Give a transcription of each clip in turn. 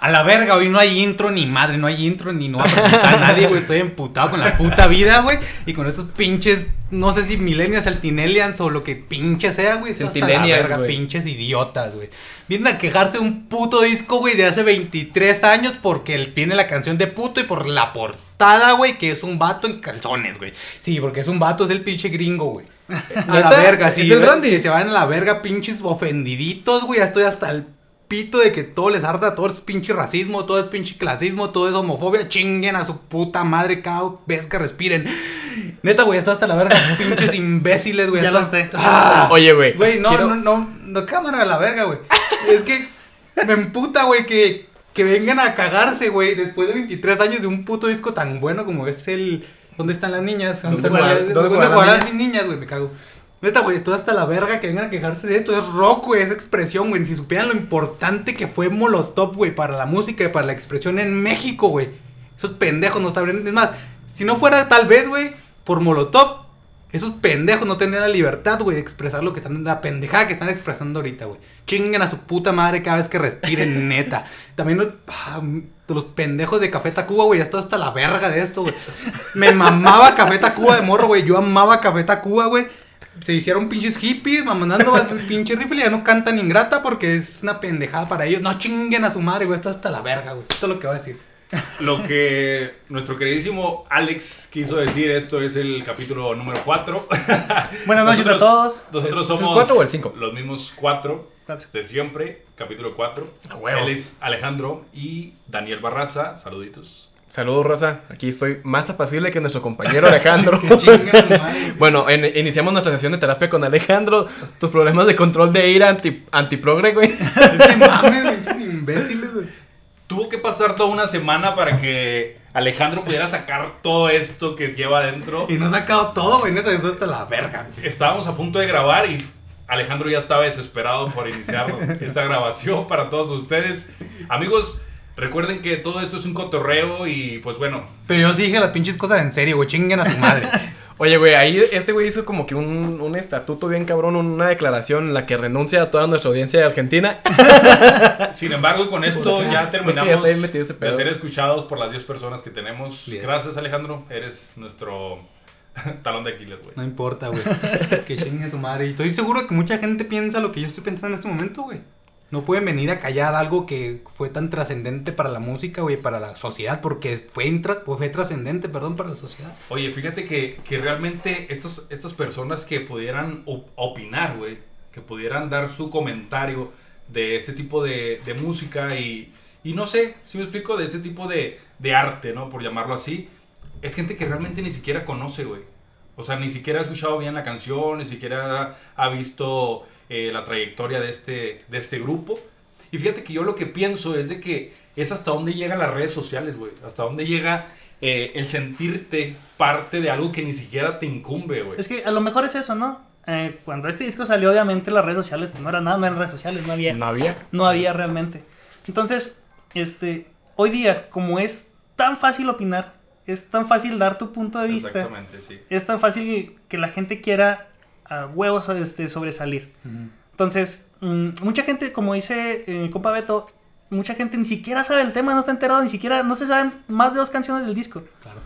A la verga, hoy no hay intro ni madre, no hay intro ni no va a nadie, güey. Estoy emputado con la puta vida, güey. Y con estos pinches, no sé si millennials, saltinelians o lo que pinche sea, güey. Estoy hasta la verga, güey. pinches idiotas, güey. Vienen a quejarse de un puto disco, güey, de hace 23 años porque él tiene la canción de puto y por la portada, güey, que es un vato en calzones, güey. Sí, porque es un vato, es el pinche gringo, güey. A la verga, sí. ¿Es el Randy? se van a la verga, pinches ofendiditos, güey. Ya estoy hasta el pito de que todo les arda, todo es pinche racismo, todo es pinche clasismo, todo es homofobia. Chinguen a su puta madre cada vez que respiren. Neta, güey, estoy hasta la verga, pinches imbéciles, güey. Ya lo sé. Ah. Oye, güey. Güey, no, quiero- no, no, no, cámara a la verga, güey. Es que me emputa, güey, que, que vengan a cagarse, güey, después de 23 años de un puto disco tan bueno como es el... ¿Dónde están las niñas? ¿Dónde, ¿Dónde las- dónde ¿dónde juegan juegan las mis niñas, güey? Me cago. Neta, güey, estoy hasta la verga que vengan a quejarse de esto. Es rock, güey, esa expresión, güey. Si supieran lo importante que fue Molotov, güey, para la música y para la expresión en México, güey. Esos pendejos no estarían... Es más, si no fuera tal vez, güey, por Molotov, esos pendejos no tendrían la libertad, güey, de expresar lo que están, la pendejada que están expresando ahorita, güey. Chinguen a su puta madre cada vez que respiren, neta. También los, ah, los pendejos de Café Tacuba, güey, ya estoy hasta la verga de esto, güey. Me mamaba Café Tacuba de morro, güey. Yo amaba Café Tacuba, güey. Se hicieron pinches hippies, mamando el pinche rifle y ya no cantan ingrata porque es una pendejada para ellos. No chinguen a su madre, güey. Esto hasta la verga, güey. Esto es lo que voy a decir. Lo que nuestro queridísimo Alex quiso decir, esto es el capítulo número 4. Buenas noches a todos. Nosotros ¿Es el somos cuatro o el cinco? los mismos cuatro Cuatro. de siempre, capítulo 4. A huevo. Él es Alejandro y Daniel Barraza, saluditos. Saludos, Rosa. Aquí estoy más apacible que nuestro compañero Alejandro. Bueno, en- iniciamos nuestra sesión de terapia con Alejandro. Tus problemas de control de ira anti, antiprogre, güey. Es que mames, imbéciles, güey. Tuvo que pasar toda una semana para que Alejandro pudiera sacar todo esto que lleva adentro. Y no ha sacado todo, güey. Neta, esto hasta la verga. Estábamos a punto de grabar y Alejandro ya estaba desesperado por iniciar esta grabación para todos ustedes. Amigos, recuerden que todo esto es un cotorreo y pues bueno, Pero yo sí dije las pinches cosas en serio, güey. Chinguen a su madre. Oye, güey, ahí este güey hizo como que un, un estatuto bien cabrón, una declaración en la que renuncia a toda nuestra audiencia de Argentina. sin embargo con esto ya Es que ya terminamos ese de ser escuchados por las 10 personas que tenemos. Gracias Alejandro, eres nuestro talón de Aquiles, güey. No importa, güey. Que chinguen a tu madre. Y estoy seguro que mucha gente piensa lo que yo estoy pensando en este momento, güey. No pueden venir a callar algo que fue tan trascendente para la música, güey, para la sociedad, porque fue, intra- fue trascendente, perdón, para la sociedad. Oye, fíjate que, que realmente estos, estas personas que pudieran op- opinar, güey, que pudieran dar su comentario de este tipo de, de música y, y no sé, si me explico, de este tipo de, de arte, ¿no? Por llamarlo así, es gente que realmente ni siquiera conoce, güey. O sea, ni siquiera ha escuchado bien la canción, ni siquiera ha visto eh, la trayectoria de este, de este grupo. Y fíjate que yo lo que pienso es de que es hasta dónde llegan las redes sociales, güey. Hasta dónde llega eh, el sentirte parte de algo que ni siquiera te incumbe, güey. Es que a lo mejor es eso, ¿no? Eh, cuando este disco salió, obviamente las redes sociales no era nada, no eran redes sociales, no había. No había. No había realmente. Entonces, este, hoy día, como es tan fácil opinar, es tan fácil dar tu punto de vista, Exactamente, sí. es tan fácil que la gente quiera a huevos este, sobresalir. Entonces, mm, mucha gente, como dice eh, mi compa Beto, mucha gente ni siquiera sabe el tema, no está enterado, ni siquiera, no se saben más de dos canciones del disco. Claro.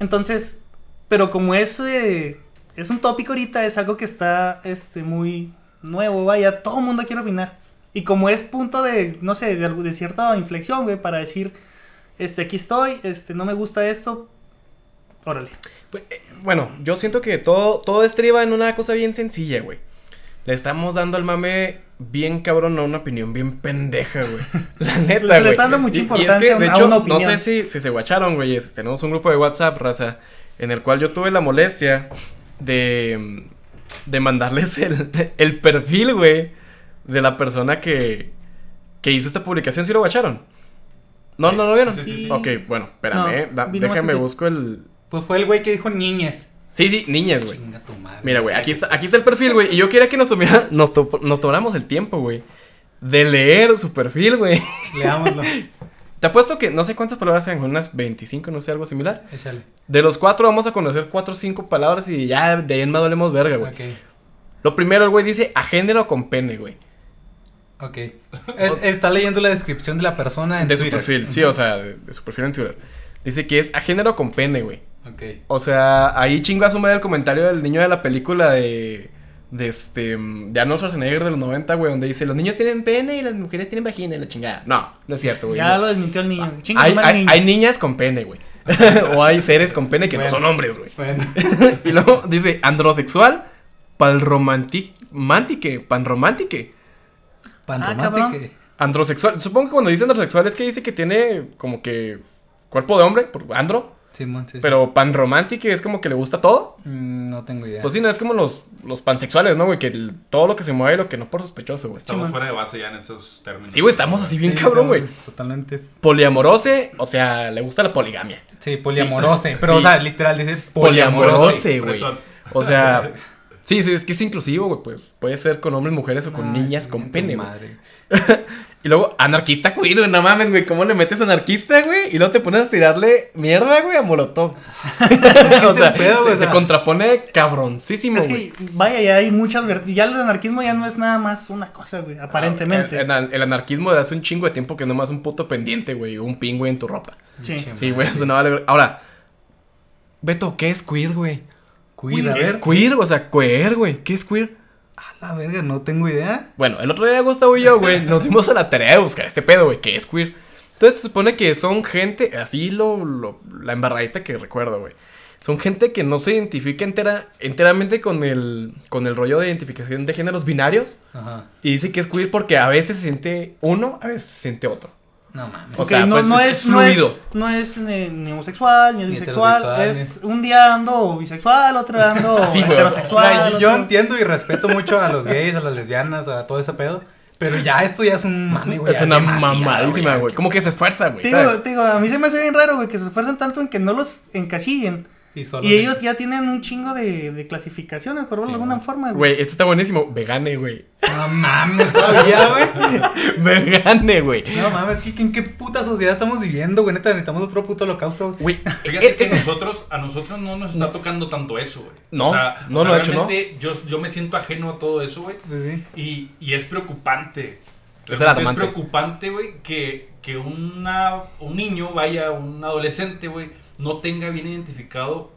Entonces, pero como es, eh, es un tópico ahorita, es algo que está este, muy nuevo, vaya, todo el mundo quiere opinar. Y como es punto de, no sé, de, de cierta inflexión, güey, para decir, este, aquí estoy, este, no me gusta esto, órale. Pues, eh, Bueno, yo siento que todo, todo estriba en una cosa bien sencilla, güey. Le estamos dando al mame bien cabrón a una opinión bien pendeja, güey. La neta, Se le güey. está dando mucha Y- y es importancia que, a de una- hecho, una No opinión. sé si, si se guacharon, güey. Tenemos un grupo de WhatsApp, raza, en el cual yo tuve la molestia de, de mandarles el, el perfil, güey, de la persona que, que hizo esta publicación. ¿Sí lo guacharon? No, no lo vieron. Sí, sí, sí. Ok, bueno, espérame, No, eh, déjame busco el... Pues fue el güey que dijo niñez. Sí, sí, niñas, güey. Chinga tu madre. Mira, güey, aquí está, aquí está el perfil, güey. Y yo quería que nos, tomara- nos, to- nos tomáramos el tiempo, güey. De leer su perfil, güey. Leámoslo. Te apuesto que no sé cuántas palabras sean, unas 25, no sé, algo similar. Échale. De los cuatro vamos a conocer cuatro o cinco palabras y ya de ahí en más valemos verga, güey. Ok. Lo primero, el güey dice a género con pene, güey. Ok. Es- está leyendo la descripción de la persona en de su Twitter. perfil. Sí, o sea, de, de su perfil en Twitter. Dice que es a género con pene, güey. Ok. O sea, ahí chingo a su madre el comentario del niño de la película de. De este. De Arnold Schwarzenegger de los 90, güey, donde dice: Los niños tienen pene y las mujeres tienen vagina y la chingada. No, no es cierto, güey. Ya no. lo desmintió el niño. Hay, su madre, hay, niño. hay niñas con pene, güey. o hay seres con pene que Bueno. no son hombres, güey. Bueno. y luego dice: androsexual, panromantique, panromantique. Pan Ah. Androsexual. Supongo que cuando dice androsexual es que dice que tiene como que cuerpo de hombre, por andro. Sí, sí. Pero panromantique es como que le gusta todo. Mm, no tengo idea. Pues sí, no es como los, los pansexuales, ¿no, güey? Que el- todo lo que se mueve y lo que no por sospechoso, güey. Estamos fuera de base ya en esos términos. Sí, güey, estamos así bien Sí, cabrón, güey. Totalmente. Poliamorose, o sea, le gusta la poligamia. Sí, poliamorose. Pero, Sí. o sea, literal dice Poliamorose, poliamorose. güey. O sea, sí, sí, es que es inclusivo, güey. Pues puede ser con hombres, mujeres o con niñas con pene, güey. madre. Y luego, anarquista queer, güey, no mames, güey. ¿Cómo le metes anarquista, güey? Y luego te pones a tirarle mierda, güey, a Molotov. o el sea, pedo, güey? se, O sea- se contrapone cabroncísimo, Es güey. que, vaya, ya hay muchas. Ya el anarquismo ya no es nada más una cosa, güey. Aparentemente. El, el- el anarquismo de hace un chingo de tiempo que nomás un puto pendiente, güey, o un pingüe en tu ropa. sí. Sí, güey, eso no vale. Ahora, Beto, ¿qué es queer, güey? Queer, a ¿Qué es ver. Queer, o sea, queer, güey. ¿Qué es queer? A la verga, no tengo idea. Bueno, el otro día Gustavo y yo, güey, nos dimos a la tarea de buscar este pedo, güey, ¿qué es queer? Entonces se supone que son gente, así lo, lo- la embarradita que recuerdo, güey. Son gente que no se identifica entera, enteramente con el, con el rollo de identificación de géneros binarios. Ajá. Y dice que es queer porque a veces se siente uno, a veces se siente otro. No mames. O Ok, sea, no, pues, no es- es, es no es, fluido. no es ni, ni homosexual, ni Ni bisexual. Es un día ando bisexual, otro día ando Sí, güey, o sea, heterosexual. Yo, entiendo y respeto mucho a los gays, a las lesbianas, a todo ese pedo. Pero ya esto ya es un mame, güey. es una mamadísima, güey. Como que se esfuerza, güey. Te digo, digo, a mí se me hace bien raro, güey, que se esfuerzan tanto en que no los encasillen. Y, solo Y ellos ya tienen un chingo de, de clasificaciones, por verlo de Sí, alguna forma, güey. Güey, esto está buenísimo. Vegane, güey. No mames, todavía, güey. Vegane, güey. No mames, ¿qué, ¿en qué puta sociedad estamos viviendo, güey? Neta, necesitamos otro puto holocausto. Güey, Fíjate eh, que eh, nosotros, a nosotros no nos está tocando tanto eso, güey. No, o sea, no, o sea, no, de hecho, no. realmente Yo, yo me siento ajeno a todo eso, güey. Sí, sí. Y, y es preocupante. Es Realmente es preocupante, güey, que, que una, un niño, vaya, un adolescente, güey, no tenga bien identificado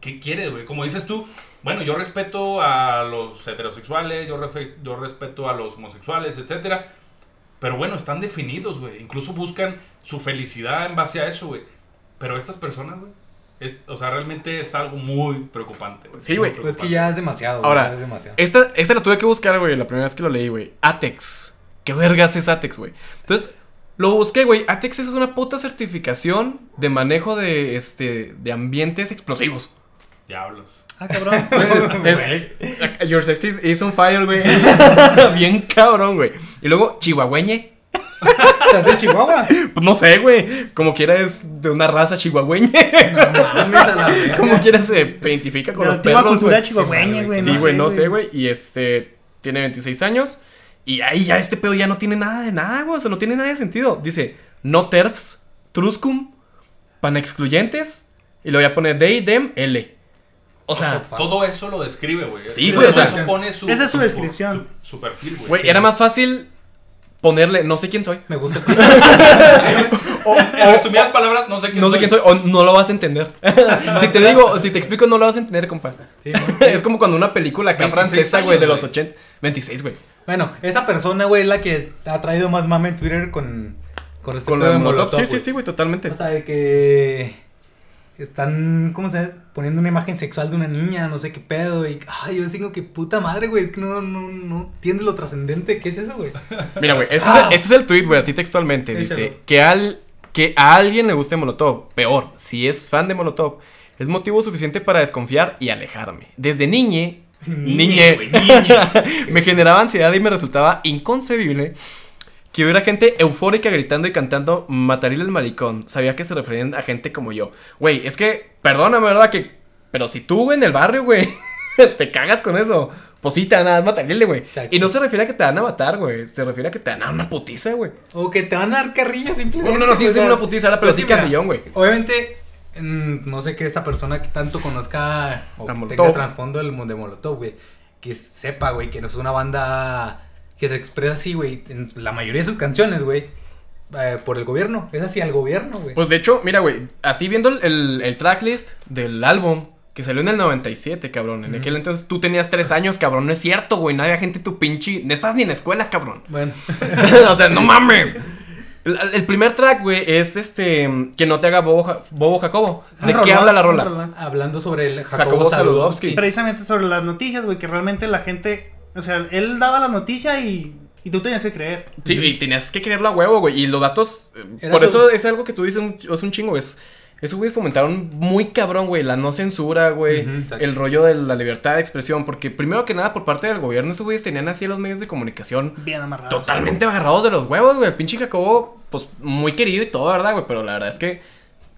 qué quiere, güey. Como dices tú, bueno, yo respeto a los heterosexuales, yo, refe- yo respeto a los homosexuales, etcétera. Pero bueno, están definidos, güey. Incluso buscan su felicidad en base a eso, güey. Pero estas personas, güey, es- o sea, realmente es algo muy preocupante, güey. Sí, güey. Pues que ya es demasiado. Ahora, ya es demasiado. esta, esta la tuve que buscar, güey, la primera vez que lo leí, güey. Atex. ¿Qué vergas es Atex, güey? Entonces, lo busqué, güey. Atex es una puta certificación de manejo de, este, de ambientes explosivos. Diablos. Ah, cabrón. Es- Your safety is on fire, güey. Bien cabrón, güey. Y luego, chihuahueñe. ¿Estás de Chihuahua? Pues no sé, güey. Como quiera es de una raza chihuahueñe. No la verga. Como quiera se identifica con De la los perros, cultura güey. chihuahueña, güey. Sí, güey, no sé, güey. Y este, tiene 26 años. Y ahí ya este pedo ya no tiene nada de nada, güey. O sea, no tiene nada de sentido. Dice, no terfs, truscum, panexcluyentes. Y lo voy a poner they, them, L. O sea, Todo eso lo describe, güey. Sí, güey, o sea, pone su, esa es su descripción. Su, su perfil, güey. güey, era más fácil ponerle no sé quién soy. Me gusta. En resumidas palabras, no sé quién No sé soy. quién soy o no lo vas a entender. si te digo, si te explico, no lo vas a entender, compa. Sí, es como cuando una película acá 26 francesa, güey, de los güey. 80. 26, güey. Bueno, esa persona, güey, es la que ha traído más mame en Twitter con, con este Con la de Molotov. Sí, Molotov, sí, sí, güey, totalmente. O sea, de que están, ¿cómo se llama? Poniendo una imagen sexual de una niña, no sé qué pedo. Y, ay, yo digo que puta madre, güey. Es que no, no, no entiendes lo trascendente que es eso, güey. Mira, güey, este, Ah. es, este es el tweet, güey, así textualmente. Dice que, al, que a alguien le guste Molotov. Peor, si es fan de Molotov, es motivo suficiente para desconfiar y alejarme. Desde niñe, niñe, güey, niñe. me generaba ansiedad y me resultaba inconcebible que hubiera gente eufórica gritando y cantando Mataril el maricón. Sabía que se referían a gente como yo. Güey, es que, perdóname, ¿verdad? Que, pero si tú, güey, en el barrio, güey, te cagas con eso. Pues sí, te van a dar matarile, güey. Y no se refiere a que te van a matar, güey. Se refiere a que te van a dar una putiza, güey. O que te van a dar carrilla simplemente. No, no, no, sí, sí, sea, una putiza, ahora, pero sí mira, carrillón, güey. Obviamente, no sé que esta persona que tanto conozca o que tenga trasfondo del mu- de Molotov, güey. Que sepa, güey, que no es una banda que se expresa así, güey, en la mayoría de sus canciones, güey, eh, por el gobierno. Es así al gobierno, güey. Pues de hecho, mira, güey, así viendo el, el, el tracklist del álbum que salió en el 97, cabrón. En aquel entonces tú tenías tres años, cabrón. No es cierto, güey. No había gente tu pinche. No estabas ni en la escuela, cabrón. Bueno, o sea, no mames. El, el primer track, güey, es este. Que no te haga Bobo, Ja- Bobo Jacobo. ¿De qué habla la rola? hablando sobre el Jacobo Jacobo Saludowski. Precisamente sobre las noticias, güey, que realmente la gente. O sea, él daba la noticia y, y tú tenías que creer. Sí, y tenías que creerlo a huevo, güey. Y los datos. eh, Era por su- eso es algo que tú dices, un- es un chingo. Es. Esos güeyes fomentaron muy cabrón, güey, la no censura, güey, el rollo de la libertad de expresión, porque primero que nada por parte del gobierno esos güeyes tenían así los medios de comunicación Bien amarrado. totalmente agarrados de los huevos, güey. El pinche Jacobo, pues muy querido y todo, ¿verdad, güey? Pero la verdad es que,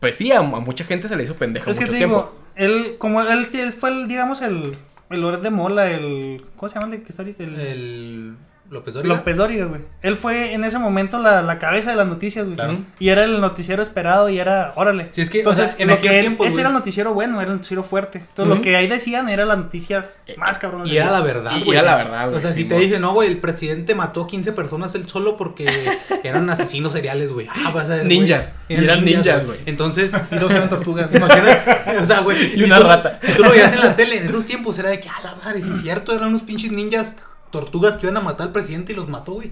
pues sí, a, a mucha gente se le hizo pendejo Es que mucho te tiempo. digo, él, como él, él fue, el, digamos, el. El Loret de Mola, el. ¿Cómo se llama el que está ahorita? El, El López Dóriga. López Dóriga, güey. Él fue en ese momento la, la cabeza de las noticias, güey. Claro. Y era el noticiero esperado y era, órale. Sí, es que, o Entonces, sea, en lo aquel que él- tiempo, ese güey. era el noticiero bueno, era el noticiero fuerte. Entonces, Ujú. lo que ahí decían eran las noticias más cabronas. Y era la verdad, Y güey. era la verdad, güey, O sea, si sí, te dicen, no, güey, el presidente mató 15 personas él solo porque eran asesinos seriales, güey. Ah, vas a ver, güey. Ninjas. Y eran ninjas, güey. Entonces, Y dos eran tortugas. imagínate, o sea, güey. Y una tú- rata. y Tú lo veías en la tele, en esos tiempos era de que, ah, la madre, si es cierto, eran unos pinches ninjas tortugas que iban a matar al presidente y los mató, güey.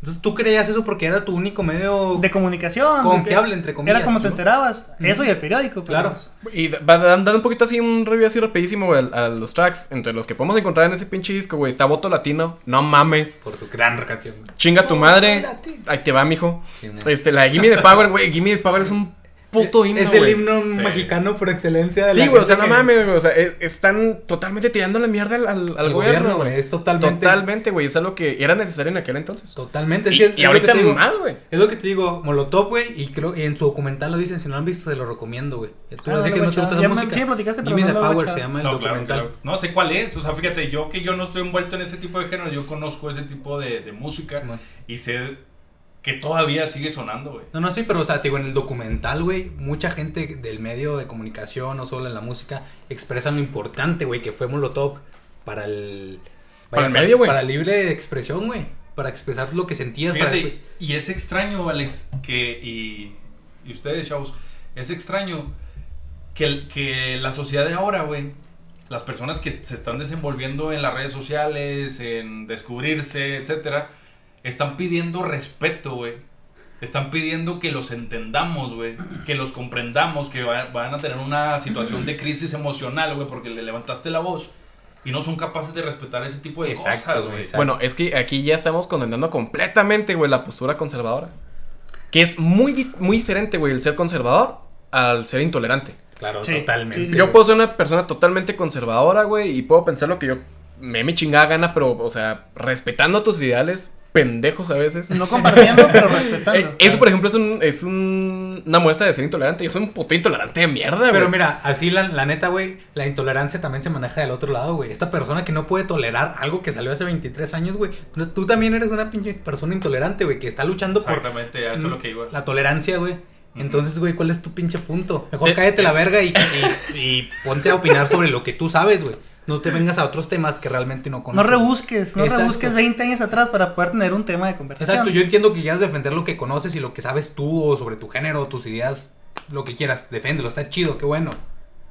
Entonces tú creías eso porque era tu único medio de comunicación. Confiable, entre comillas, Era como te ¿no? enterabas. Eso y el periódico. pero- Claro. Y dando un poquito así un review así rapidísimo, güey, a, a los tracks. Entre los que podemos encontrar en ese pinche disco, güey, está Voto Latino. No mames. por su gran canción. güey. Chinga tu madre. Ahí te va, mijo. Sí. Este, la de Gimme the Power, güey. Gimme the Power es un puto himno, Es el himno Sí. mexicano por excelencia de Sí, güey, o sea, no que- mames, güey. O sea, e- están totalmente tirando la mierda al, al, al Al gobierno, güey. Es totalmente. Totalmente, güey. Es algo que era necesario en aquel entonces. Totalmente. Es Y, que es ahorita más, güey. Es lo que te digo, Molotov, güey, y creo y en su documental lo dicen, si no lo han visto, se lo recomiendo, güey. Tú Ah, no que no te gusta esa me- música. sí me platicaste, pero no the lo he Power se llama el documental. No sé cuál es. O sea, fíjate, yo que yo no estoy envuelto en ese tipo de género, yo conozco ese tipo de, música y sé que todavía sigue sonando, güey. No, no, sí, pero o sea, te digo, en el documental, güey, mucha gente del medio de comunicación, no solo en la música, expresan lo importante, güey, que fue Molotov para el... Para el medio, güey. Para libre expresión, güey. Para expresar lo que sentías. para Fíjate, y es extraño, Alex, que, y, y ustedes, chavos, es extraño que, el- que la sociedad de ahora, güey, las personas que se están desenvolviendo en las redes sociales, en descubrirse, etcétera, están pidiendo respeto, güey. Están pidiendo que los entendamos, güey. Que los comprendamos, que va- van a tener una situación de crisis emocional, güey, porque le levantaste la voz. Y no son capaces de respetar ese tipo de Exacto, cosas, güey. Bueno, es que aquí ya estamos condenando completamente, güey, la postura conservadora. Que es muy, dif- muy diferente, güey, el ser conservador al ser intolerante. Claro, Sí, totalmente. sí, sí. Yo puedo ser una persona totalmente conservadora, güey, y puedo pensar lo que yo me me chingada gana, pero, o sea, respetando tus ideales, pendejos a veces. No compartiendo, pero respetando. Eh, eso, por ejemplo, es, un, es un- una muestra de ser intolerante. Yo soy un puto intolerante de mierda, güey. Pero mira, así la, la neta, güey, la intolerancia también se maneja del otro lado, güey. Esta persona que no puede tolerar algo que salió hace 23 años, güey. Tú- también eres una pinche persona intolerante, güey, que está luchando por Exactamente, a eso es lo que digo. la tolerancia, güey. Entonces, güey, ¿cuál es tu pinche punto? Mejor cállate la verga y, y- y ponte a opinar sobre lo que tú sabes, güey. No te vengas a otros temas que realmente no No conoces. rebusques, no Exacto. rebusques 20 años atrás para poder tener un tema de conversación. Exacto, yo entiendo que quieras defender lo que conoces y lo que sabes tú o sobre tu género, tus ideas, lo que quieras, deféndelo, está chido, qué bueno.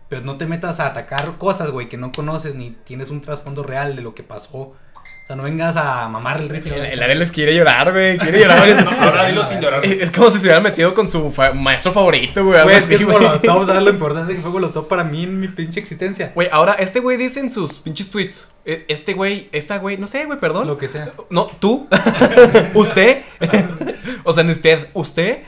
Pero no te metas a atacar cosas, güey, que no conoces ni tienes un trasfondo real de lo que pasó. O sea, no vengas a mamar el rifle. El, el Areles quiere llorar, güey. Quiere llorar. No, ahora dilo sin llorar. es, es como si se hubiera metido con su fa- maestro favorito, güey. algo Güey, es que así, es güey. Molotov, ¿sabes lo importante que fue Molotov para mí en mi pinche existencia? Güey, ahora este güey dice en sus pinches tweets. eh, Este güey, esta güey, no sé, güey, perdón. Lo que sea. No, tú. usted. o sea, no usted.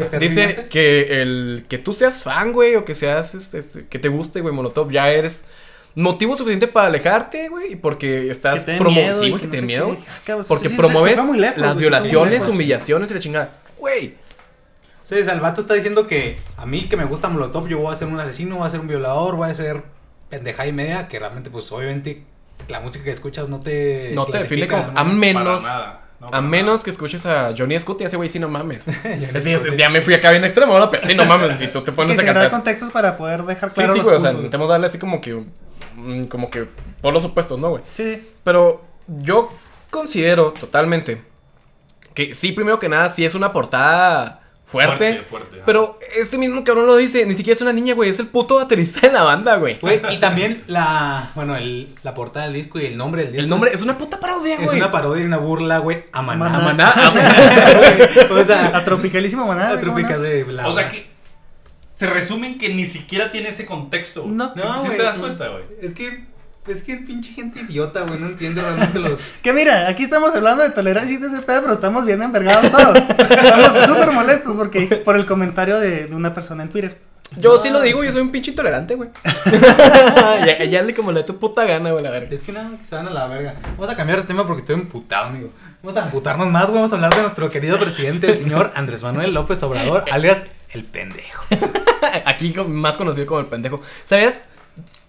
Usted. Dice que el que tú seas fan, güey, o que seas este, este, que te guste, güey, Molotov, ya eres motivo suficiente para alejarte, güey, y porque estás Que te dé promo- miedo sí, que te miedo. Porque sí, sí, se- se promueves fue muy lejos, las violaciones, lejos. humillaciones y la chingada. Güey. Sí, o sea, el vato está diciendo que a mí que me gusta Molotov, yo voy a ser un asesino, voy a ser un violador, voy a ser pendeja y media, que realmente, pues, obviamente, la música que escuchas no te. No te define como. A ¿no? menos. No, A menos nada. que escuches a Johnny Scott y ese güey sí no mames. Sí, ya me fui acá bien extremo ahora, pero sí no mames. Si tú te pones a cantar. contextos para poder dejar Sí, claro sí, los güey. O sea, intentemos darle así como que. Mm, Como que por los opuestos, ¿no, güey? Sí, Pero yo considero totalmente que sí, primero que nada, sí es una portada fuerte. Fuerte, fuerte, pero este mismo cabrón lo dice, ni siquiera es una niña, güey, es el puto baterista de la banda, güey. Güey, y también la, bueno, el, la portada del disco y el nombre del disco. El nombre es una puta parodia, es, güey. una parodia y una burla, güey, a Maná. Maná. Maná, a- o sea, A tropicalísima manada. la trópica de la. O sea que se resumen que ni siquiera tiene ese contexto. No. ¿Sí- No, sí te das cuenta, güey? Es que, es que pinche gente idiota, güey, no entiende realmente los. Que mira, aquí estamos hablando de tolerancia y de ese pedo, pero estamos bien envergados todos. Estamos súper molestos porque por el comentario de, de una persona en Twitter. Yo No, sí lo digo, yo soy un pinche intolerante, güey. ya, ya le como le tu puta gana, güey, la verga. Es que nada, que se van a la verga. Vamos a cambiar de tema porque estoy emputado, amigo. Vamos a emputarnos más, güey. Vamos a hablar de nuestro querido presidente, el señor Andrés Manuel López Obrador, alias el pendejo. Aquí más conocido como el pendejo. ¿Sabías?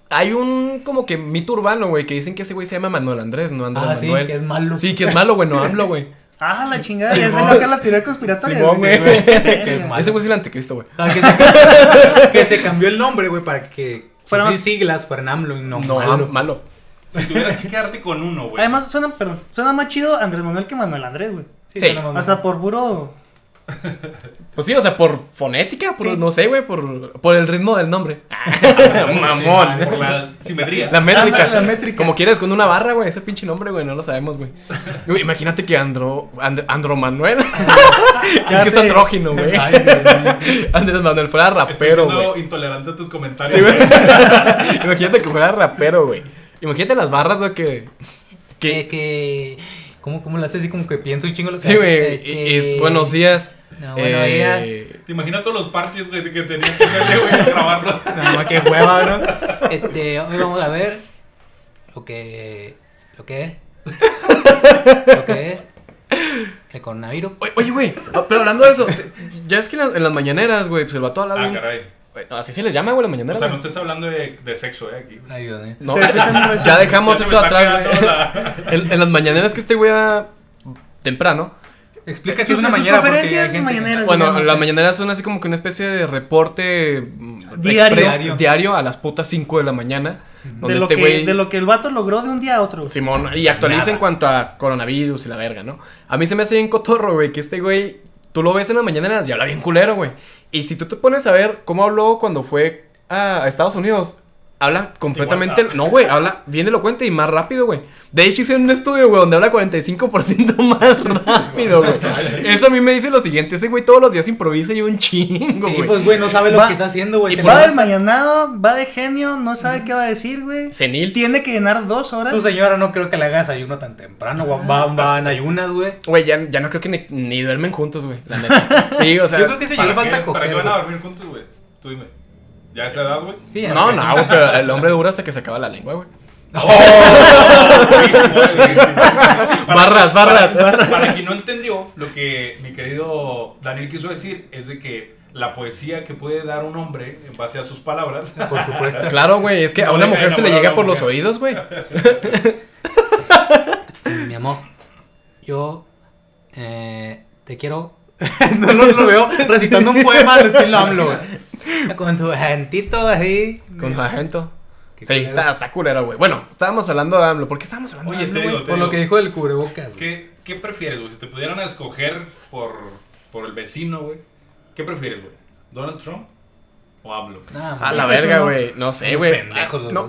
Hay un como que mito urbano, güey, que dicen que ese güey se llama Manuel Andrés, no Andrés Ah, sí, Manuel. que es malo. Sí, que es malo, güey, no hablo, güey. Ah, la chingada, ya salió acá la teoría conspiratoria. Simón, güey. güey. Que es malo. Ese güey es el anticristo, güey. Ah, que, se, que se cambió el nombre, güey, para que Fuera sus más- siglas fueran AMLO y no, No, malo. malo. malo. Si tuvieras que quedarte con uno, güey. Además, suena, perdón, suena más chido Andrés Manuel que Manuel Andrés, güey. Sí. suena más O sea, por puro. Pues sí, o sea, por fonética, por, Sí. no sé, güey, por, por el ritmo del nombre. Mamón. Por la simetría. La métrica. La métrica. Como quieres, con una barra, güey. Ese pinche nombre, güey, no lo sabemos, güey. Imagínate que Andro, And- Andro Manuel. es que es andrógino, güey. Andrés Manuel fuera Estoy rapero, siendo güey. intolerante a tus comentarios. Sí. Imagínate que fuera rapero, güey. Imagínate las barras, güey, que. que, que, ¿cómo, cómo lo hace así como que pienso un chingo lo que Sí, güey. Eh, Buenos días. No, bueno, Eh, ¿Te imaginas todos los parches güey, que tenía que hacerle, güey, a grabarlo? Nada más que hueva, ¿no? Este, hoy vamos a ver lo que. Lo que es. Lo que es. El coronavirus. Oye, güey, ah, pero hablando de eso, ya es que en las, en las mañaneras, güey, pues el vato habla Ah, bien. caray. Así se les llama, güey, las O mañaneras. sea, no estés hablando de, de sexo, eh, aquí. Ay, Dios. No, ya dejamos Ya eso atrás, güey. la- En, en las mañaneras que este güey a temprano. Explica si es una porque conferencias, gente- mañaneras. Bueno, digamos, las sí. mañaneras son así como que una especie de reporte mm, Diario. express, diario a las putas 5 de la mañana. Donde De lo, este que, de lo que el vato logró de un día a otro. Simón, y actualiza Nada. en cuanto a coronavirus y la verga, ¿no? A mí se me hace bien cotorro, güey, que este güey, tú lo ves en las mañanas y habla bien culero, güey. Y si tú te pones a ver cómo habló cuando fue a Estados Unidos, habla completamente. Igual. No, güey, habla bien elocuente y más rápido, güey. De hecho, hice un estudio, güey, donde habla 45% más rápido, güey. Eso a mí me dice lo siguiente: ese güey todos los días improvisa y un chingo, Sí, güey. pues, güey, no sabe lo Va- que está haciendo, güey. se Va desmañanado, va de genio, no sabe qué va a decir, güey. Senil. Tiene que llenar dos horas. Tu señora no creo que le hagas ayuno tan temprano. güey. Va, va en ayunas, güey. Güey, ya, ya no creo que ni, ni duermen juntos, güey. La neta. Sí, o sea. Yo creo que ese señor ¿Para falta qué, ¿Para coger. qué van a dormir juntos, güey? Tú dime. ¿Ya a esa edad, güey? Sí, No, no, güey, pero el hombre dura hasta que se acaba la lengua, güey. Para- Barras, barras, para- barras. Para quien no entendió, lo que mi querido Daniel quiso decir es de que la poesía que puede dar un hombre en base a sus palabras. Por supuesto. Claro, güey, es que a una mujer se le llega por los oídos, güey. Mi amor, yo eh, te quiero. no lo, lo veo recitando un poema al estilo AMLO, güey. Con tu gentito así. Con su agento. Sí, culero. está, está culero, güey. Bueno, estábamos hablando de AMLO. ¿Por qué estábamos hablando Oye, de AMLO, te digo, güey? te Por lo que dijo del cubrebocas, güey. ¿Qué, ¿Qué prefieres, güey? Si te pudieran escoger por, por el vecino, güey. ¿Qué prefieres, güey? ¿Donald Trump o AMLO? Nah, A la verga, no. güey. No sé, güey. No,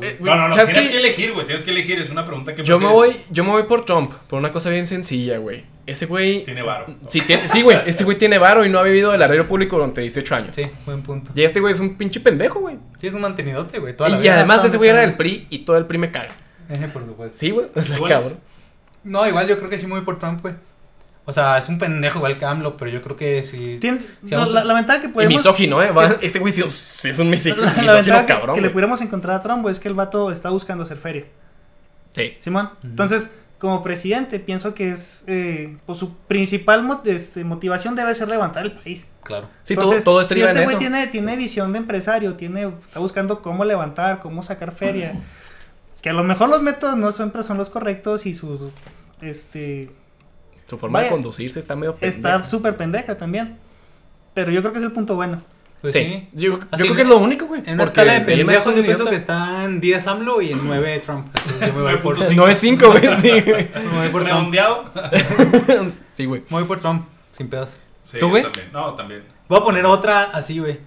eh, No, no, no. ¿sabes Tienes que elegir, güey. Tienes que elegir. Es una pregunta que Yo me voy, yo me voy por Trump, por una cosa bien sencilla, güey. Ese güey. Tiene varo. Sí, tiene- sí, güey. Este güey tiene varo y no ha vivido del arreglo público durante 18 años. Sí, buen punto. Y este güey es un pinche pendejo, güey. Sí, es un mantenidote, güey. Toda la Y vida. además ese güey era del PRI y todo el PRI me caga. por supuesto. Sí, güey. O sea, cabrón. No, igual yo creo que sí me voy por Trump, güey. O sea, es un pendejo igual que AMLO, pero yo creo que Sí, la, vamos a- la- la ventaja que Y podemos. misógino, ¿eh? Va- Este güey sí, sí es un misógino, La, la misógino ventaja que, cabrón. que le pudiéramos encontrar a Trump es que el vato está buscando hacer feria. Sí. Simón. Entonces, como presidente, pienso que es. Eh, pues su principal este, motivación debe ser levantar el país. Claro. Sí, Entonces, todo, todo si este güey tiene, tiene visión de empresario, tiene, está buscando cómo levantar, cómo sacar feria. Que a lo mejor los métodos no siempre son los correctos y sus. Este. Su forma de Vaya. conducirse está medio pendeja. Está súper pendeja también. Pero yo creo que es el punto bueno. Pues sí. sí. Yo, yo creo que es lo único, güey. En una porque escala de de pendejos yo pienso que idiota. está en 10 AMLO y en 9 Trump. Yo me voy por, 9.5. No es 5, güey, sí, güey. me voy por Trump. Sí, güey. Me voy por Trump, sin pedos. Sí, ¿Tú, güey? también. No, también. Voy a poner otra así, güey.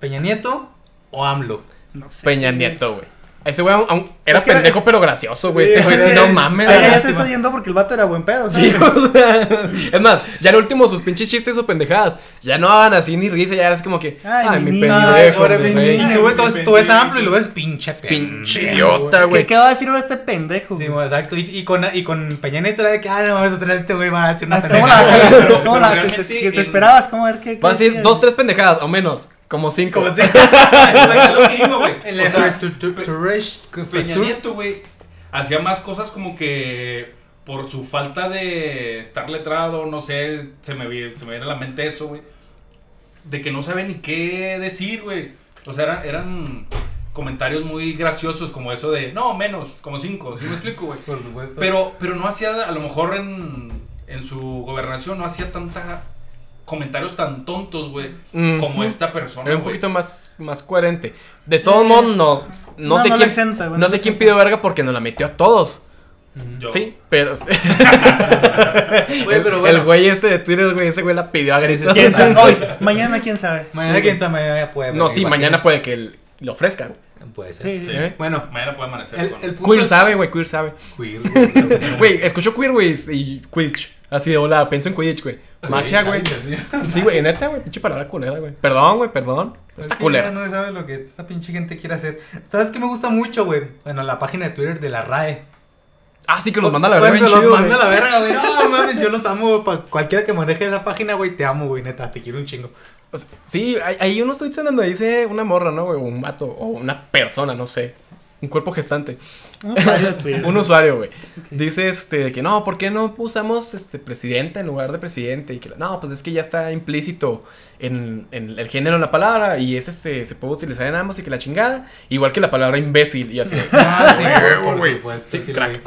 ¿Peña Nieto o AMLO? No sé. Peña Nieto, güey. Este güey aún- aún era Es que pendejo, es- pero gracioso, güey. Este güey, sí, no mames. Ya te está yendo porque el vato era buen pedo, Sí, ¿sabes? o sea, es más, ya lo último, sus pinches chistes o pendejadas, ya no hagan así ni risa, ya es como que, ay, Ay, mi mi pendejo, niño. Ay, ven, y tú, güey, tú, Ay, tú ves a pendejo. AMLO y lo ves pinche Pinche idiota, güey. ¿Qué, ¿Qué va a decir ahora este pendejo? Sí, güey? exacto. Y, y con, y con Peña de que, ah, no, vamos a tener este güey, va a decir una Ah, ¿Cómo pendejada. la, cómo la- que realmente te, esperabas? ¿Cómo a ver qué? Va a decir dos, tres pendejadas, o menos, como cinco. Como Exacto, lo que digo, güey. El O sea, tu- tu- tu- Rush, Peña tú- Nieto, güey, hacía más cosas como que por su falta de estar letrado, no sé, se me, vi- se me viene a la mente eso, güey. De que no sabe ni qué decir, güey. O sea, eran, eran comentarios muy graciosos como eso de, no, menos, como cinco, ¿sí me explico, güey? Por supuesto. Pero, pero no hacía, a lo mejor en, en su gobernación, no hacía tanta comentarios tan tontos, güey, Mm. como esta persona, Era un poquito más, más coherente. De todos modos, no, no, No, sé no quién, exenta, no sé quién pidió verga porque nos la metió a todos. Yo- Sí, pero Güey, pero el bueno. güey este de Twitter, güey, ese güey la pidió a gritos. ¿Quién sabe? Hoy, mañana, quién sabe. Mañana quién sabe, mañana puede. No, sí, mañana puede que él lo ofrezca. güey. Puede ser. Sí. Sí. ¿Eh? Bueno, Mañana puede amanecer el, con- el Queer es- sabe, güey, queer sabe. Queer, güey. Güey, escucho queer, güey, y Quidditch. Así de hola, pienso en Quidditch, güey. Magia, güey. Sí, güey, neta, güey, pinche palabra culera, güey. Perdón, güey, perdón. Es Está culera. no sabe lo que esta pinche gente quiere hacer. ¿Sabes qué me gusta mucho, güey? Bueno, la página de Twitter de la RAE. Ah, sí, que los manda a la Cuando bien los chido, manda a la verga, güey. No, mames, yo los amo. Pa cualquiera que maneje esa página, güey, te amo, güey, neta. Te quiero un chingo. O sea, sí, hay, hay unos tweets en donde dice una morra, ¿no, güey? O un vato, o una persona, no sé. Un cuerpo gestante. Un usuario de Twitter. Un usuario, güey. Dice este que no, ¿por qué no usamos este presidente en lugar de presidente? Y que no, pues es que ya está implícito en, en el género en la palabra y es este se puede utilizar en ambos y que la chingada, igual que la palabra imbécil y así. Ah, sí, güey. supuesto, Sí, crack,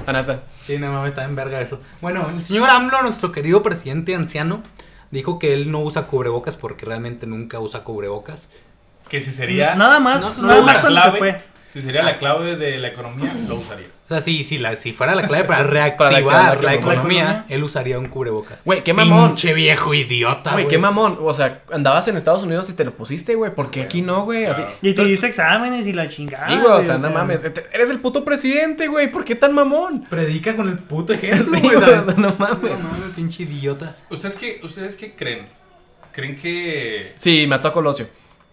no mames, está en verga eso. Bueno, el señor AMLO, nuestro querido presidente anciano, dijo que él no usa cubrebocas porque realmente nunca usa cubrebocas. Que si sería. Nada más, No, nada no, más la cuando clave, se fue. Si sería la clave de la economía, lo usaría. O sea, si, si, la, si fuera la clave para reactivar reactivar la la economía. economía, él usaría un cubrebocas. Güey, qué mamón. Pinche viejo idiota, Güey, qué mamón. O sea, andabas en Estados Unidos y te lo pusiste, güey. porque aquí no, güey? Claro. Y te diste exámenes y la chingada. Sí, güey, o sea, no mames. Eres el puto presidente, güey. ¿Por qué tan mamón? Predica con el puto Sí, güey. ¿sabes? o sea, no mames. No mames, pinche idiota. ¿Ustedes qué, ¿Ustedes qué creen? ¿Creen que Sí, mató a Colosio.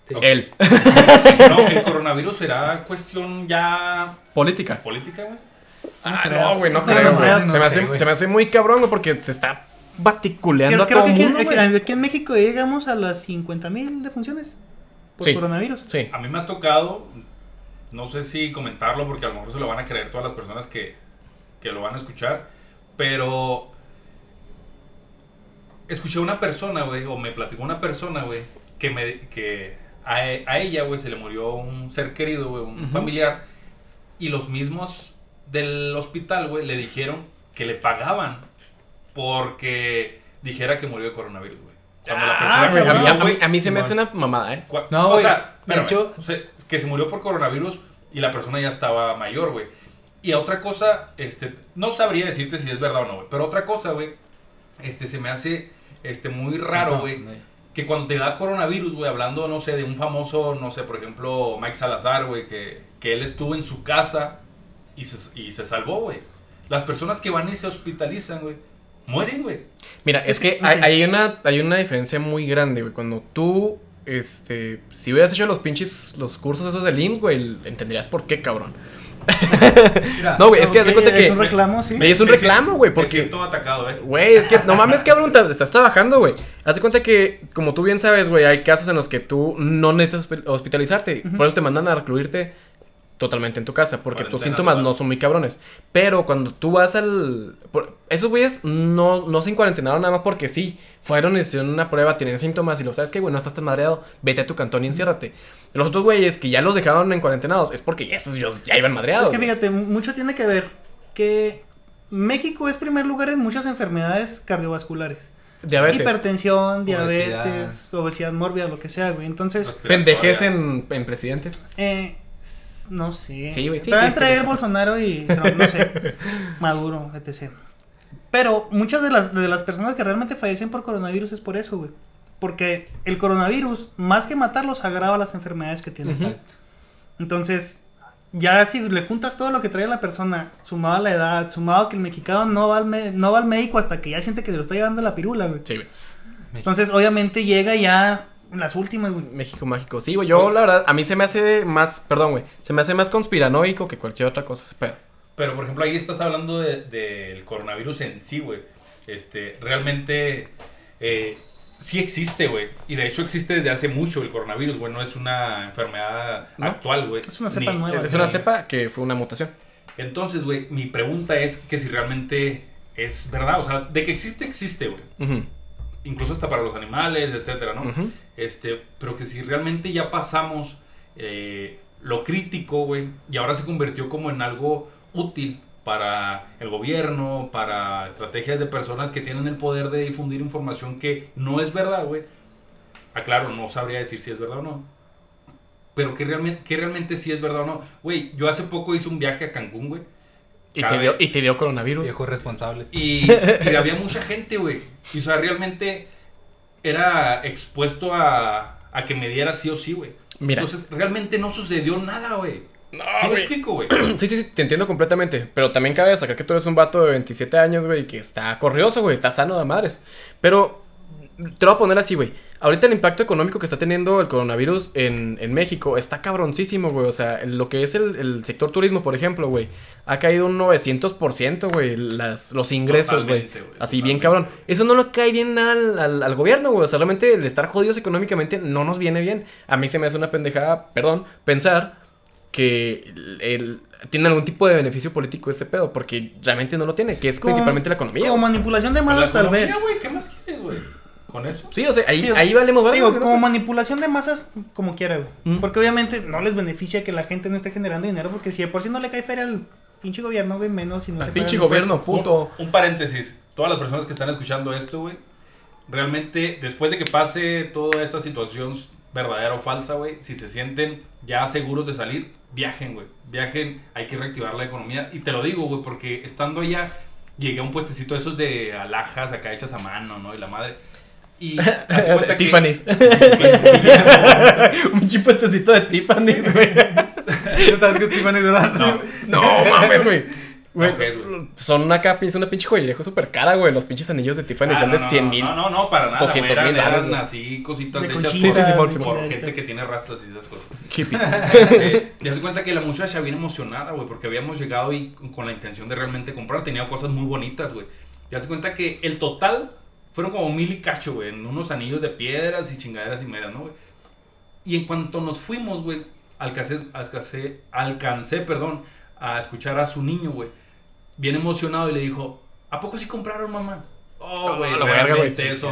Sí. Él. no, el coronavirus será cuestión ya Política. política, güey? Ah, creo. no, güey, no No, creo, güey. se, me hace, se me hace muy cabrón, güey, porque se está baticuleando Creo, a creo todo que mundo, aquí- aquí en México llegamos a las 50 mil defunciones por Sí. coronavirus. Sí. A mí me ha tocado, no sé si comentarlo porque a lo mejor se lo van a creer todas las personas que, que lo van a escuchar, pero escuché a una persona, güey, o me platicó una persona, güey, que, me, que a, a ella, güey, se le murió un ser querido, güey, un Ujú. familiar, y los mismos del hospital, güey, le dijeron que le pagaban porque dijera que murió de coronavirus, güey. Cuando la Ah, persona que a, mí, murió, a mí- a mí se me hace una mamada, ¿eh? No, o sea, hecho- o sea, que se murió por coronavirus y la persona ya estaba mayor, güey. Y a otra cosa, este, no sabría decirte si es verdad o no, güey. Pero otra cosa, güey, este, se me hace, este, muy raro, güey. Que cuando te da coronavirus, güey, hablando, no sé, de un famoso, no sé, por ejemplo, Mike Salazar, güey, que, que él estuvo en su casa y se, y se salvó, güey. Las personas que van y se hospitalizan, güey, mueren, güey. Mira, es que hay, una, hay una diferencia muy grande, güey. Cuando tú, este, si hubieras hecho los pinches, los cursos esos del IMSS, güey, entenderías por qué, cabrón. Mira, No, güey, es que haz de cuenta Es que, un reclamo, sí. es un Me reclamo, güey, Me porque, siento atacado, eh. güey, es que, no mames, cabrón, te- estás trabajando, güey. Haz de cuenta que, como tú bien sabes, güey, hay casos en los que tú no necesitas hospi- hospitalizarte. Por eso te mandan a recluirte totalmente en tu casa, porque tus síntomas no son muy cabrones. Pero cuando tú vas al... por- esos güeyes no, no se encuarentenaron nada más porque sí. Fueron, hicieron una prueba, tienen síntomas y lo sabes que, güey, no estás tan madreado. Vete a tu cantón y enciérrate. Los otros güeyes que ya los dejaron en cuarentenados es porque ya esos ellos ya iban madreados. Es que güey. fíjate, mucho tiene que ver que México es primer lugar en muchas enfermedades cardiovasculares. Diabetes. hipertensión, diabetes, Obesidad. obesidad, mórbida, lo que sea, güey. Entonces, Pendejez en, en presidentes. eh, no sé. Sí, güey, sí, traer. Bolsonaro y Trump, no sé, Maduro, etc. Pero muchas de las, de las personas que realmente fallecen por coronavirus es por eso, güey. Porque el coronavirus, más que matarlos, agrava las enfermedades que tienen. Exacto. Entonces, ya si le juntas todo lo que trae la persona, sumado a la edad, sumado a que el mexicano no va al, me- no va al médico hasta que ya siente que se lo está llevando la pirula, güey. Sí, güey. Entonces, obviamente llega ya las últimas, güey. México mágico. Sí, güey. Yo, la verdad, a mí se me hace más. Perdón, güey. Se me hace más conspiranoico que cualquier otra cosa. ese pedo. Pero, por ejemplo, ahí estás hablando de- del coronavirus en sí, güey. Este, realmente eh, sí existe, güey. Y de hecho existe desde hace mucho el coronavirus, güey. No es una enfermedad ¿No? actual, güey. Es una cepa Ni- nueva. Es una cepa que fue una mutación. Entonces, güey, mi pregunta es que si realmente es verdad. O sea, de que existe, existe, güey. Ujú, Incluso hasta para los animales, etcétera, ¿no? Este, pero que si realmente ya pasamos eh, lo crítico, güey, y ahora se convirtió como en algo útil para el gobierno, para estrategias de personas que tienen el poder de difundir información que no es verdad, güey. Aclaro, no sabría decir si es verdad o no. Pero que realmente, que realmente sí es verdad o no. Güey, yo hace poco hice un viaje a Cancún, güey. Y, te dio, y te dio coronavirus. Viejo responsable. Y, y había mucha gente, güey. Y o sea, realmente era expuesto a, a que me diera sí o sí, güey. Mira. Entonces, realmente no sucedió nada, güey. No, ¿Sí me explico, güey? Sí, sí, sí, te entiendo completamente. Pero también cabe destacar que tú eres un vato de 27 años, güey, que está corrioso, güey, está sano de madres. Pero te lo voy a poner así, güey. Ahorita el impacto económico que está teniendo el coronavirus en, en México está cabroncísimo, güey. O sea, lo que es el, el sector turismo, por ejemplo, güey, ha caído un 900%, güey, las- los ingresos, güey. Así bien cabrón. Eso no le cae bien al, al, al gobierno, güey. O sea, realmente el estar jodidos económicamente no nos viene bien. A mí se me hace una pendejada, perdón, pensar que el, el- tiene algún tipo de beneficio político este pedo, porque realmente no lo tiene, que es Como- principalmente la economía. Como güey. manipulación de Pues masas, la tal vez. ¿qué más quieres, güey? ¿Con eso? Sí, o sea, ahí, Sí, ahí valemos Digo, como manipulación de masas, como quiera, güey. Mm. Porque obviamente no les beneficia que la gente no esté generando dinero, porque si de por sí no le cae feria al pinche gobierno, güey, menos si no Al se pinche gobierno, puto. Un, un paréntesis. Todas las personas que están escuchando esto, güey, realmente después de que pase toda esta situación verdadera o falsa, güey, si se sienten ya seguros de salir, viajen, güey. Viajen, hay que reactivar la economía. Y te lo digo, güey, porque estando allá, llegué a un puestecito de esos de alhajas acá hechas a mano, ¿no? Y la madre. Y cuenta que- Tiffany's. que- un chipuestecito de Tiffany's, güey. ¿Tú sabes que verdad? No. No mames, güey. No, son acá, es una pinche joyería súper cara, güey. Los pinches anillos de Tiffany Ah, son no, de no, 100 no, mil. No, no, no, para nada. 200 eran, mil eran así cositas De hechas conchita, Sí, sí, por gente que tiene rastas y esas cosas. Qué pizza. Este, y cuenta que la muchacha bien emocionada, güey, porque habíamos llegado y con- la intención de realmente comprar. Tenía cosas muy bonitas, güey. Y de cuenta que el total fueron como mil y cacho, güey, en unos anillos de piedras y chingaderas y medias, ¿no, güey? Y en cuanto nos fuimos, güey, alcancé, alcancé, alcancé, perdón, a escuchar a su niño, güey, bien emocionado y le dijo, ¿a poco sí compraron, mamá? Oh, güey, verga, realmente eso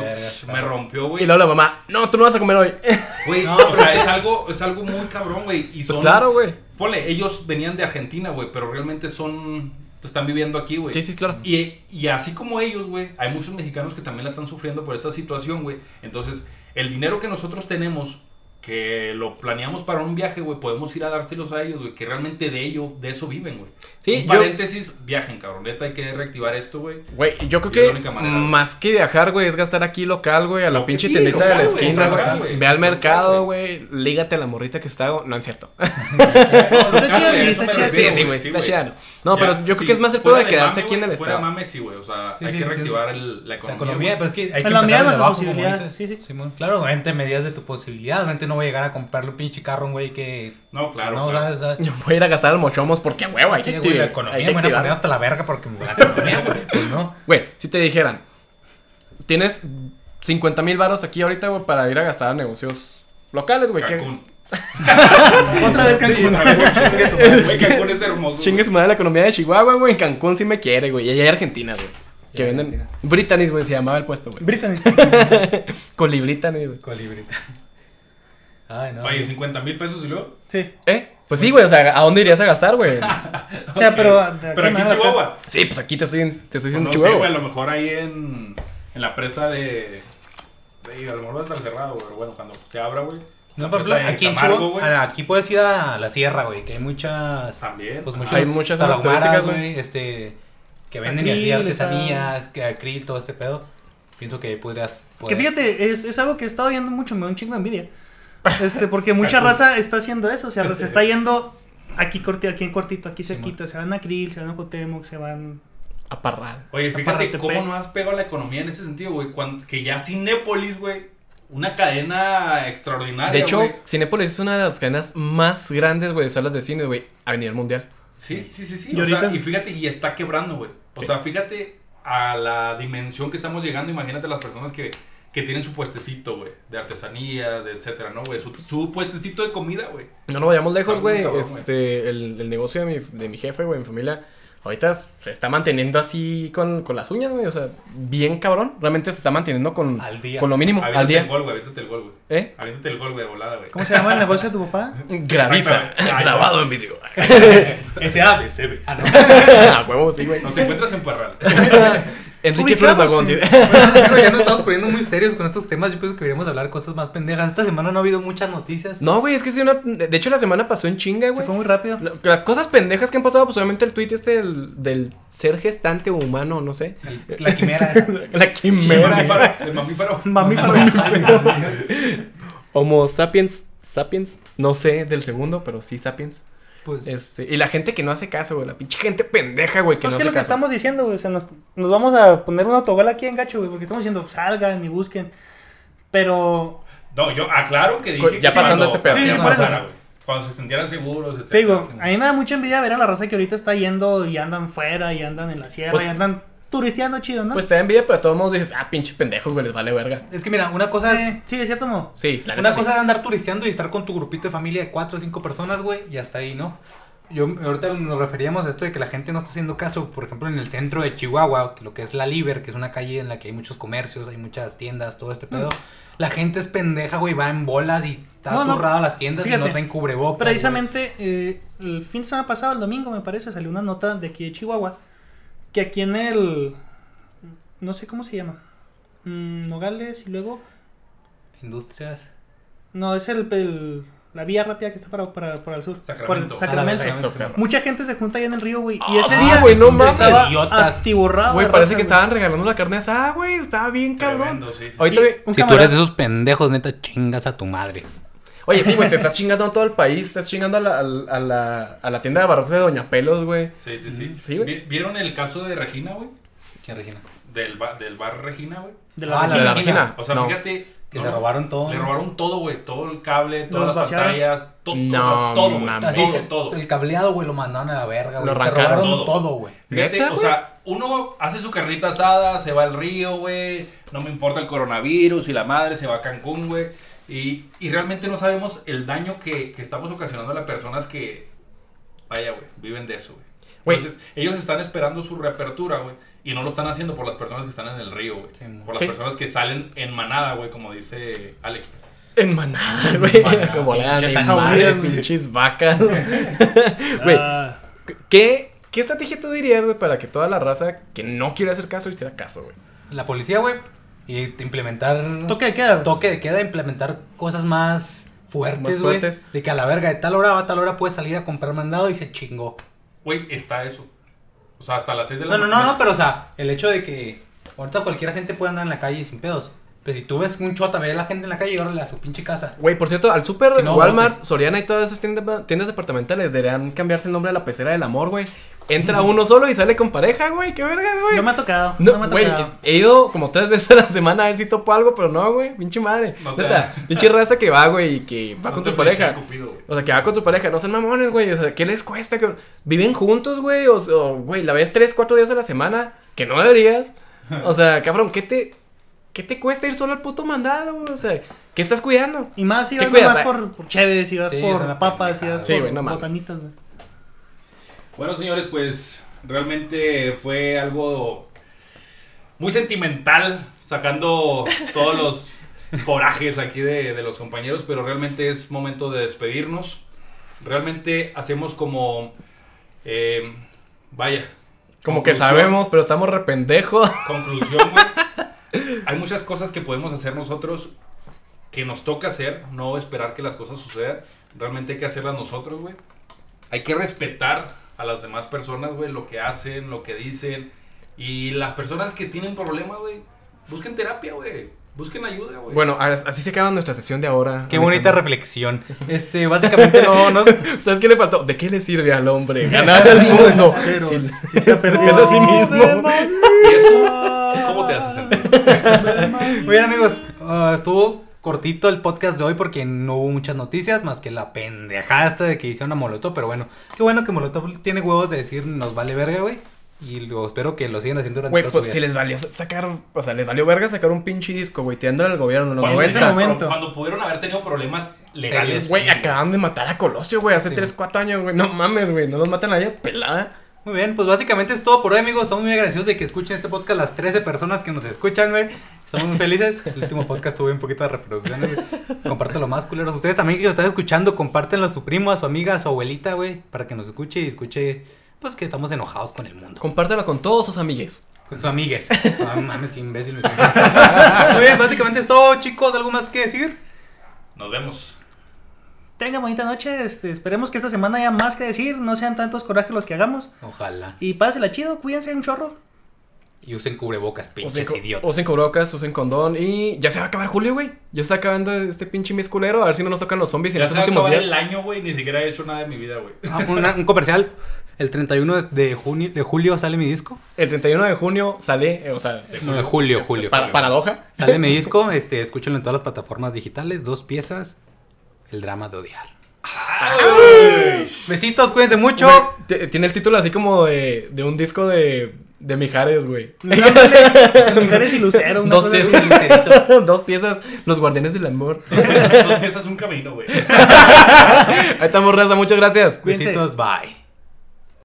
me rompió, güey. Y luego la mamá, no, tú no vas a comer hoy. Güey, No. o sea, es algo, es algo muy cabrón, güey. Y Pues son, claro, güey. Ponle, ellos venían de Argentina, güey, pero realmente son. Están viviendo aquí, güey. Sí, sí, claro. Y, y así como ellos, güey, hay muchos mexicanos que también la están sufriendo por esta situación, güey. Entonces, el dinero que nosotros tenemos, que lo planeamos para un viaje, güey, podemos ir a dárselos a ellos, güey, que realmente de ello, de eso viven, güey. Sí, un yo- paréntesis, viajen, cabrón. Neta, hay que reactivar esto, güey. Güey, yo creo que manera, más que viajar, güey, es gastar aquí local, güey, a la pinche sí, tiendita de la esquina, güey. Ve al mercado, güey, lígate a la morrita que está. No, es cierto. Está chido, Güey, sí, eso está me chido. sí, refiero, sí, güey, sí, está güey. chida, ¿no? No, pero yo creo que es más el pedo fuera de quedarse aquí en el fuera estado. mame, sí, güey. O sea, hay que reactivar el- la La economía. pero es que hay que empezar de desde abajo, como sí, sí. Claro, medidas de tu posibilidad. Obviamente no voy a llegar a comprarle un pinche carro güey que. No, claro. no, claro. ¿sabes? O sea, Yo voy a ir a gastar al mochomos porque, huevo, hay Sí, que güey, la economía me que van a poner hasta la verga porque la economía, güey. Pues no. Güey, si te dijeran, tienes 50 mil varos aquí ahorita, güey, para ir a gastar a negocios locales, güey. ¿qué- Cancún. Otra vez Cancún. Güey, Cancún es hermoso. Chingue su madre la economía de Chihuahua, güey. En Cancún sí me quiere, güey. Y allá hay Argentina, güey. Que venden. Britannies, güey, se llamaba el puesto, güey. Brittany. Colibritannies, güey. Colibrita. Ay, no. Oye, 50 mil pesos y luego. Sí. ¿Eh? Pues sí, güey. O sea, ¿a dónde irías a gastar, güey? O sea, pero. ¿de qué Pero aquí en? Chihuahua. Sí, pues aquí te estoy, te estoy Pues diciendo no sé, Chihuahua. güey, a lo mejor ahí en. en la presa de. de a lo mejor va a estar cerrado, güey. pero Bueno, cuando se abra, güey. No, por ejemplo, aquí en Chihuahua, güey. aquí puedes ir a la sierra, güey, que hay muchas, También. pues ajá. muchos Hay muchas turísticas, güey. este, que Está venden y así artesanías, que acril, todo este pedo. Pienso que ahí podrías. Que poder- fíjate, es, es algo que he estado viendo mucho, me da un chingo de envidia. Este, porque mucha raza está haciendo eso, o sea, se está yendo aquí corti, aquí en cortito, aquí cerquita, se van a Krill, se van a Cotemoc, se van... A Parral. Oye, fíjate cómo no has pegado la economía en ese sentido, güey. Que ya Cinépolis, güey. Una cadena extraordinaria. De hecho. Cinépolis es una de las cadenas más grandes, güey, de salas de cine, güey, a nivel mundial. Sí, sí, sí, sí. Y o sea, ahorita- y fíjate, y está quebrando, güey. O Sí. sea, fíjate a la dimensión que estamos llegando. Imagínate las personas que, que tienen su puestecito, güey. De artesanía, de etcétera, ¿no, güey? Su, su puestecito de comida, güey. No nos vayamos lejos, güey. Este, el, el negocio de mi, de mi jefe, güey, mi familia, ahorita se está manteniendo así con, con las uñas, güey. O sea, bien cabrón. Realmente se está manteniendo con, Al día. con lo mínimo, al día. el gol, güey. Aviéntate el gol, güey. ¿Eh? Aviéntate el gol, güey, de volada, güey. ¿Cómo se llama el negocio de tu papá? Graviza. Grabado en vídeo. SADCB. Ah, no. A huevo, sí, güey. Nos encuentras en Parral. Enrique Flores Magón. Digo, ya nos estamos poniendo muy serios con estos temas. Yo pienso que deberíamos hablar cosas más pendejas. Esta semana no ha habido muchas noticias. No, güey, es que sí, una. De hecho, la semana pasó en chinga, Se güey. fue muy rápido. Las cosas pendejas que han pasado, pues obviamente el tweet este del, del ser gestante humano, no sé. El- La quimera. La El quimera. mamífero. El mamífero. Mamífero. Homo sapiens. Sapiens. No sé del segundo, pero sí sapiens. Pues, Este, y la gente que no hace caso, güey. La pinche gente pendeja, güey, que Pues no que hace lo que caso. estamos diciendo, güey. O sea, nos, nos vamos a poner un autogol aquí en gacho, güey. Porque estamos diciendo, salgan y busquen. Pero, No, yo aclaro que dije. Ya que pasando cuando- este pedo. Sí, ya sí, por eso. pasara, güey. Cuando se sintieran seguros, etcétera. te digo, a mí me da mucha envidia ver a la raza que ahorita está yendo y andan fuera y andan en la sierra Pues- y andan turisteando chido, ¿no? Pues te da envidia, pero de todos modos dices, ah, pinches pendejos, güey, les vale verga. es que mira, una cosa es. Eh, sí, de cierto modo. Sí, la Una cosa sí. es andar turisteando y estar con tu grupito de familia de cuatro o cinco personas, güey, y hasta ahí, ¿no? Yo ahorita nos referíamos a esto de que la gente no está haciendo caso, por ejemplo, en el centro de Chihuahua, lo que es la Liber, que es una calle en la que hay muchos comercios, hay muchas tiendas, todo este pedo. La gente es pendeja, güey, va en bolas y está No, no. las tiendas y no traen cubrebocas. Precisamente eh, el fin de semana pasado, el domingo me parece, salió una nota de aquí de Chihuahua que aquí en el no sé cómo se llama. Mm, Nogales y luego. Industrias. no es el, el- la vía rápida que está para, para, para el sur. Sacramento. Por Sacramento. Ah, Eso, perro. Mucha gente se junta ahí en el río, güey. Ah, Y ese sí, día güey, no mames. estaba Idiotas. atiborrado. Güey, parece raza, que güey. estaban regalando la carne asada, güey. Estaba bien cabrón. Tremendo, sí, sí, Ahorita, Sí, güey, un si tú eres de esos pendejos, neta, chingas a tu madre. Oye, sí, güey, te estás chingando a todo el país. Estás chingando a la, a la, a la, a la tienda de barrotes de Doña Pelos, güey. Sí, sí, sí. Sí, güey. Vi- ¿Vieron el caso de Regina, güey? ¿Quién, Regina? Del, ba- del bar Regina, güey. de Ah, la ¿De la Regina. Regina? O sea, No. fíjate. Que no, le robaron todo. Le robaron todo, güey. Todo el cable, todas las vaciaron. pantallas, to- o sea, No, todo, güey. mames. Así, Todo, todo. El cableado, güey, lo mandaron a la verga, güey. Lo Se robaron todo. todo, güey. Fíjate, ¿Neta, o güey? sea, uno hace su carnita asada, se va al río, güey. No me importa el coronavirus y la madre se va a Cancún, güey. Y, y realmente no sabemos el daño que, que estamos ocasionando a las personas que, vaya, güey, viven de eso, güey. Entonces, ellos están esperando su reapertura, güey. Y no lo están haciendo por las personas que están en el río, güey. Sí, por las Sí. personas que salen en manada, güey, como dice Alex. En manada, güey. manada, Como pinches animales, güey. pinches vacas. Güey, Ah, ¿qué, ¿qué estrategia tú dirías, güey, para que toda la raza que no quiere hacer caso hiciera caso, güey? La policía, güey. Y te implementar. toque de queda. güey. toque de queda, implementar cosas más fuertes, güey. fuertes. De que a la verga, de tal hora a tal hora puedes salir a comprar mandado y se chingó. Güey, está eso. O sea, hasta las 6 de la No, no, no, no, pero o sea, el hecho de que ahorita cualquier gente puede andar en la calle sin pedos. Pero si tú ves un chota, ve a la gente en la calle y órale a su pinche casa. Güey, por cierto, al super Si no, Walmart. Soriana y todas esas tiendas, tiendas departamentales deberían cambiarse el nombre a la pecera del amor, güey. Entra uno solo y sale con pareja, güey. Qué vergas, güey. No me ha tocado. No, No, me ha güey, tocado. he ido como tres veces a la semana a ver si topo algo, pero no, güey, pinche madre. No te- Neta, pinche raza que va, güey, y que va No con su pareja. Cupido. O sea, que va con su pareja, no sean mamones, güey. O sea, ¿qué les cuesta? que ¿Viven juntos, güey? O, o, güey, la ves tres, cuatro días a la semana, que no deberías. O sea, cabrón, ¿qué te, ¿qué te cuesta ir solo al puto mandado, güey? O sea, ¿qué estás cuidando? Y más si ¿Qué vas cuidas? nomás por, por chéves, si vas Sí, por una papas, si vas Sí, por güey, no mames. botanitas, güey. Bueno, señores, pues realmente fue algo muy sentimental, sacando todos los corajes aquí de, de los compañeros, pero realmente es momento de despedirnos. Realmente hacemos como, eh, vaya, Como que sabemos, pero estamos rependejos. Conclusión, güey. hay muchas cosas que podemos hacer nosotros que nos toca hacer, no esperar que las cosas sucedan. Realmente hay que hacerlas nosotros, güey. Hay que respetar a las demás personas, güey, lo que hacen, lo que dicen. Y las personas que tienen problemas, güey, busquen terapia, güey. Busquen ayuda, güey. Bueno, as- así se acaba nuestra sesión de ahora. Qué bonita Alejandro. reflexión. Este, básicamente no, no. ¿Sabes qué le faltó? ¿De qué le sirve al hombre ganar el mundo? Pero Si- si se ha perdido a sí mismo. ¿Y eso cómo te hace sentir? Muy bien, amigos. ah, estuvo cortito el podcast de hoy porque no hubo muchas noticias más que la pendejada esta de que hicieron a Molotov. Pero bueno, qué bueno que Molotov tiene huevos de decir nos vale verga, güey. Y lo espero que lo sigan haciendo durante Güey, toda pues su si les valió sacar, o sea, les valió verga sacar un pinche disco, güey, tirándole al gobierno en Cuando, ese 90. momento. cuando pudieron haber tenido problemas legales. Güey, acaban de matar a Colosio, güey, hace Sí. 3, 4 años, güey. No mames, güey, no nos matan a ella pelada. Muy bien, pues básicamente es todo por hoy, amigos. Estamos muy agradecidos de que escuchen este podcast las 13 personas que nos escuchan, güey. Estamos muy felices. El último podcast tuvo un poquito de reproducciones, güey. Compártelo más, culeros. Ustedes también que lo están escuchando, compártenlo a su primo, a su amiga, a su abuelita, güey. Para que nos escuche y escuche, pues, que estamos enojados con el mundo. Compártelo con todos sus amigues. Con sus amigues. Ah, mames, qué imbécil. me Muy bien, básicamente es todo, chicos. ¿Algo más que decir? Nos vemos. Tenga bonita noche. Este, esperemos que esta semana haya más que decir. No sean tantos corajes los que hagamos. Ojalá. Y pásela chido. Cuídense un chorro. Y usen cubrebocas, Usen, pinches co- idiotas. usen cubrebocas, usen condón y ya se va a acabar julio, güey. Ya está acabando este pinche mes culero. A ver si no nos tocan los zombies en Ya estos va a últimos días. el año, güey. Ni siquiera he hecho nada de mi vida, güey. Ah, una- un comercial. El 31 de, junio, de julio sale mi disco. El 31 de junio sale, eh, o sea, No, de julio, julio. para- paradoja. Sale mi disco, este, escúchenlo en todas las plataformas digitales, dos piezas, el drama de odiar. Ay. Besitos, cuídense mucho. Güey, tiene el título así como de, de un disco de, de Mijares, güey. Mijares y Lucero. Una Dos cosa así. piezas, dos piezas, los guardianes del amor. Dos piezas un camino, güey. Ahí estamos, raza, muchas gracias. Cuídense. Besitos, bye.